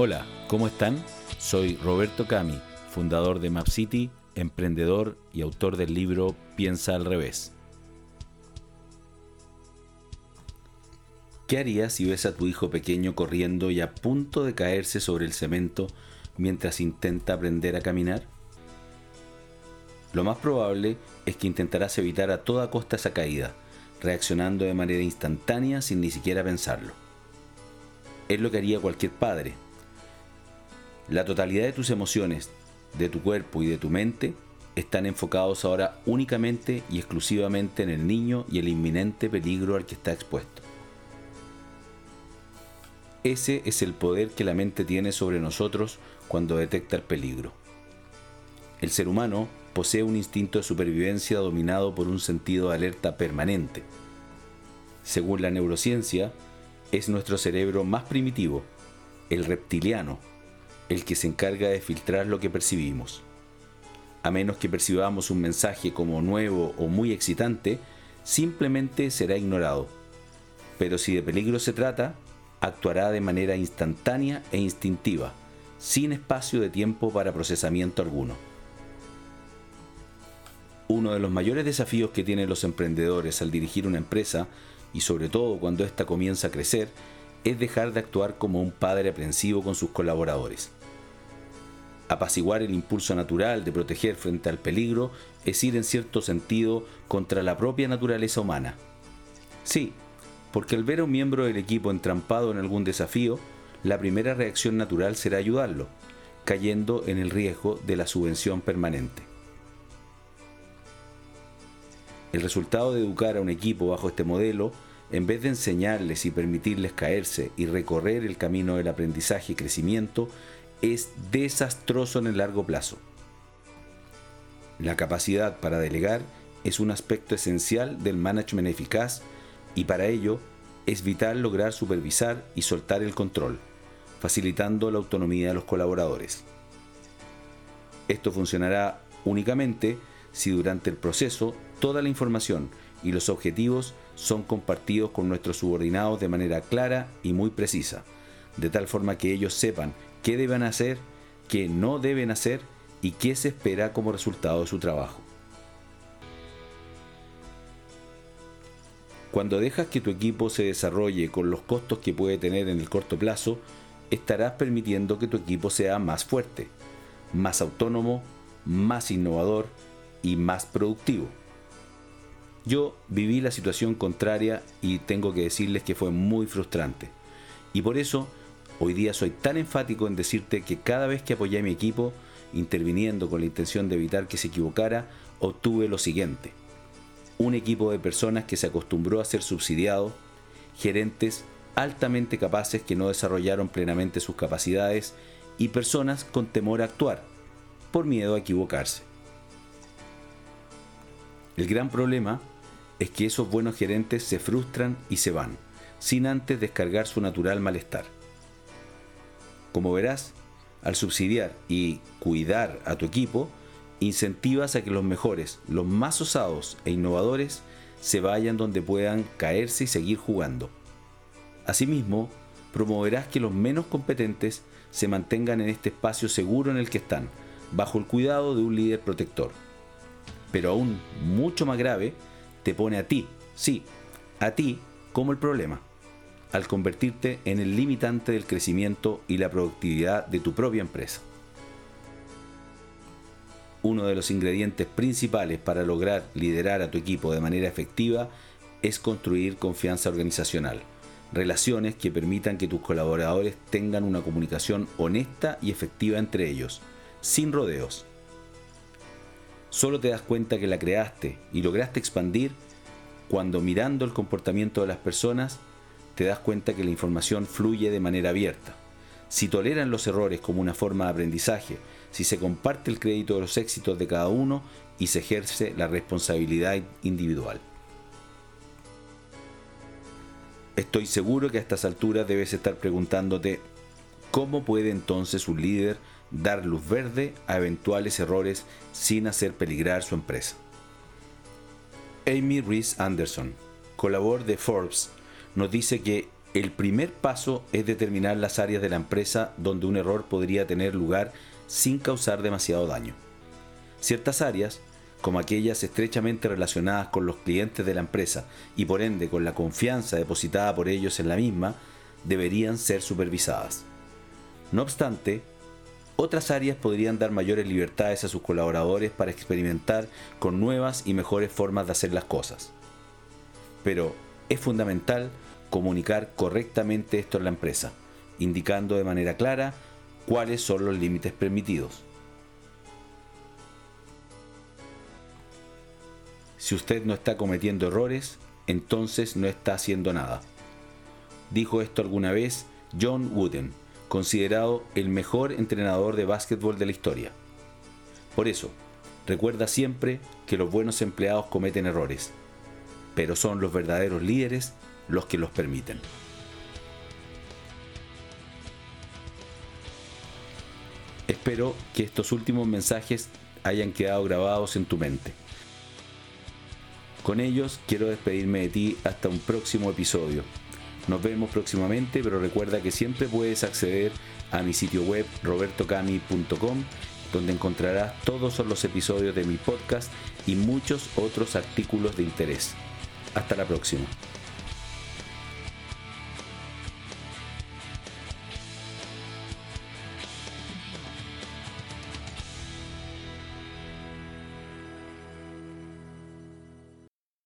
Hola, ¿cómo están? Soy Roberto Cami, fundador de MapCity, emprendedor y autor del libro Piensa al revés. ¿Qué harías si ves a tu hijo pequeño corriendo y a punto de caerse sobre el cemento mientras intenta aprender a caminar? Lo más probable es que intentarás evitar a toda costa esa caída, reaccionando de manera instantánea sin ni siquiera pensarlo. Es lo que haría cualquier padre, la totalidad de tus emociones, de tu cuerpo y de tu mente están enfocados ahora únicamente y exclusivamente en el niño y el inminente peligro al que está expuesto. Ese es el poder que la mente tiene sobre nosotros cuando detecta el peligro. El ser humano posee un instinto de supervivencia dominado por un sentido de alerta permanente. Según la neurociencia, es nuestro cerebro más primitivo, el reptiliano, el que se encarga de filtrar lo que percibimos. A menos que percibamos un mensaje como nuevo o muy excitante, simplemente será ignorado. Pero si de peligro se trata, actuará de manera instantánea e instintiva, sin espacio de tiempo para procesamiento alguno. Uno de los mayores desafíos que tienen los emprendedores al dirigir una empresa, y sobre todo cuando ésta comienza a crecer, es dejar de actuar como un padre aprensivo con sus colaboradores. Apaciguar el impulso natural de proteger frente al peligro es ir en cierto sentido contra la propia naturaleza humana. Sí, porque al ver a un miembro del equipo entrampado en algún desafío, la primera reacción natural será ayudarlo, cayendo en el riesgo de la subvención permanente. El resultado de educar a un equipo bajo este modelo, en vez de enseñarles y permitirles caerse y recorrer el camino del aprendizaje y crecimiento, es desastroso en el largo plazo. La capacidad para delegar es un aspecto esencial del management eficaz y para ello es vital lograr supervisar y soltar el control, facilitando la autonomía de los colaboradores. Esto funcionará únicamente si durante el proceso toda la información y los objetivos son compartidos con nuestros subordinados de manera clara y muy precisa, de tal forma que ellos sepan qué deben hacer, qué no deben hacer y qué se espera como resultado de su trabajo. Cuando dejas que tu equipo se desarrolle con los costos que puede tener en el corto plazo, estarás permitiendo que tu equipo sea más fuerte, más autónomo, más innovador y más productivo. Yo viví la situación contraria y tengo que decirles que fue muy frustrante. Y por eso Hoy día soy tan enfático en decirte que cada vez que apoyé a mi equipo, interviniendo con la intención de evitar que se equivocara, obtuve lo siguiente. Un equipo de personas que se acostumbró a ser subsidiado, gerentes altamente capaces que no desarrollaron plenamente sus capacidades y personas con temor a actuar, por miedo a equivocarse. El gran problema es que esos buenos gerentes se frustran y se van, sin antes descargar su natural malestar. Como verás, al subsidiar y cuidar a tu equipo, incentivas a que los mejores, los más osados e innovadores se vayan donde puedan caerse y seguir jugando. Asimismo, promoverás que los menos competentes se mantengan en este espacio seguro en el que están, bajo el cuidado de un líder protector. Pero aún mucho más grave, te pone a ti, sí, a ti como el problema al convertirte en el limitante del crecimiento y la productividad de tu propia empresa. Uno de los ingredientes principales para lograr liderar a tu equipo de manera efectiva es construir confianza organizacional, relaciones que permitan que tus colaboradores tengan una comunicación honesta y efectiva entre ellos, sin rodeos. Solo te das cuenta que la creaste y lograste expandir cuando mirando el comportamiento de las personas te das cuenta que la información fluye de manera abierta. Si toleran los errores como una forma de aprendizaje, si se comparte el crédito de los éxitos de cada uno y se ejerce la responsabilidad individual. Estoy seguro que a estas alturas debes estar preguntándote cómo puede entonces un líder dar luz verde a eventuales errores sin hacer peligrar su empresa. Amy Reese Anderson, colaborador de Forbes, nos dice que El primer paso es determinar las áreas de la empresa donde un error podría tener lugar sin causar demasiado daño. Ciertas áreas, como aquellas estrechamente relacionadas con los clientes de la empresa y por ende con la confianza depositada por ellos en la misma, deberían ser supervisadas. No obstante, otras áreas podrían dar mayores libertades a sus colaboradores para experimentar con nuevas y mejores formas de hacer las cosas. Pero es fundamental comunicar correctamente esto en la empresa, indicando de manera clara cuáles son los límites permitidos. Si usted no está cometiendo errores, entonces no está haciendo nada. Dijo esto alguna vez John Wooden, considerado el mejor entrenador de básquetbol de la historia. Por eso, recuerda siempre que los buenos empleados cometen errores, pero son los verdaderos líderes los que los permiten. Espero que estos últimos mensajes hayan quedado grabados en tu mente. Con ellos quiero despedirme de ti hasta un próximo episodio. Nos vemos próximamente, pero recuerda que siempre puedes acceder a mi sitio web robertocami.com, donde encontrarás todos los episodios de mi podcast y muchos otros artículos de interés. Hasta la próxima.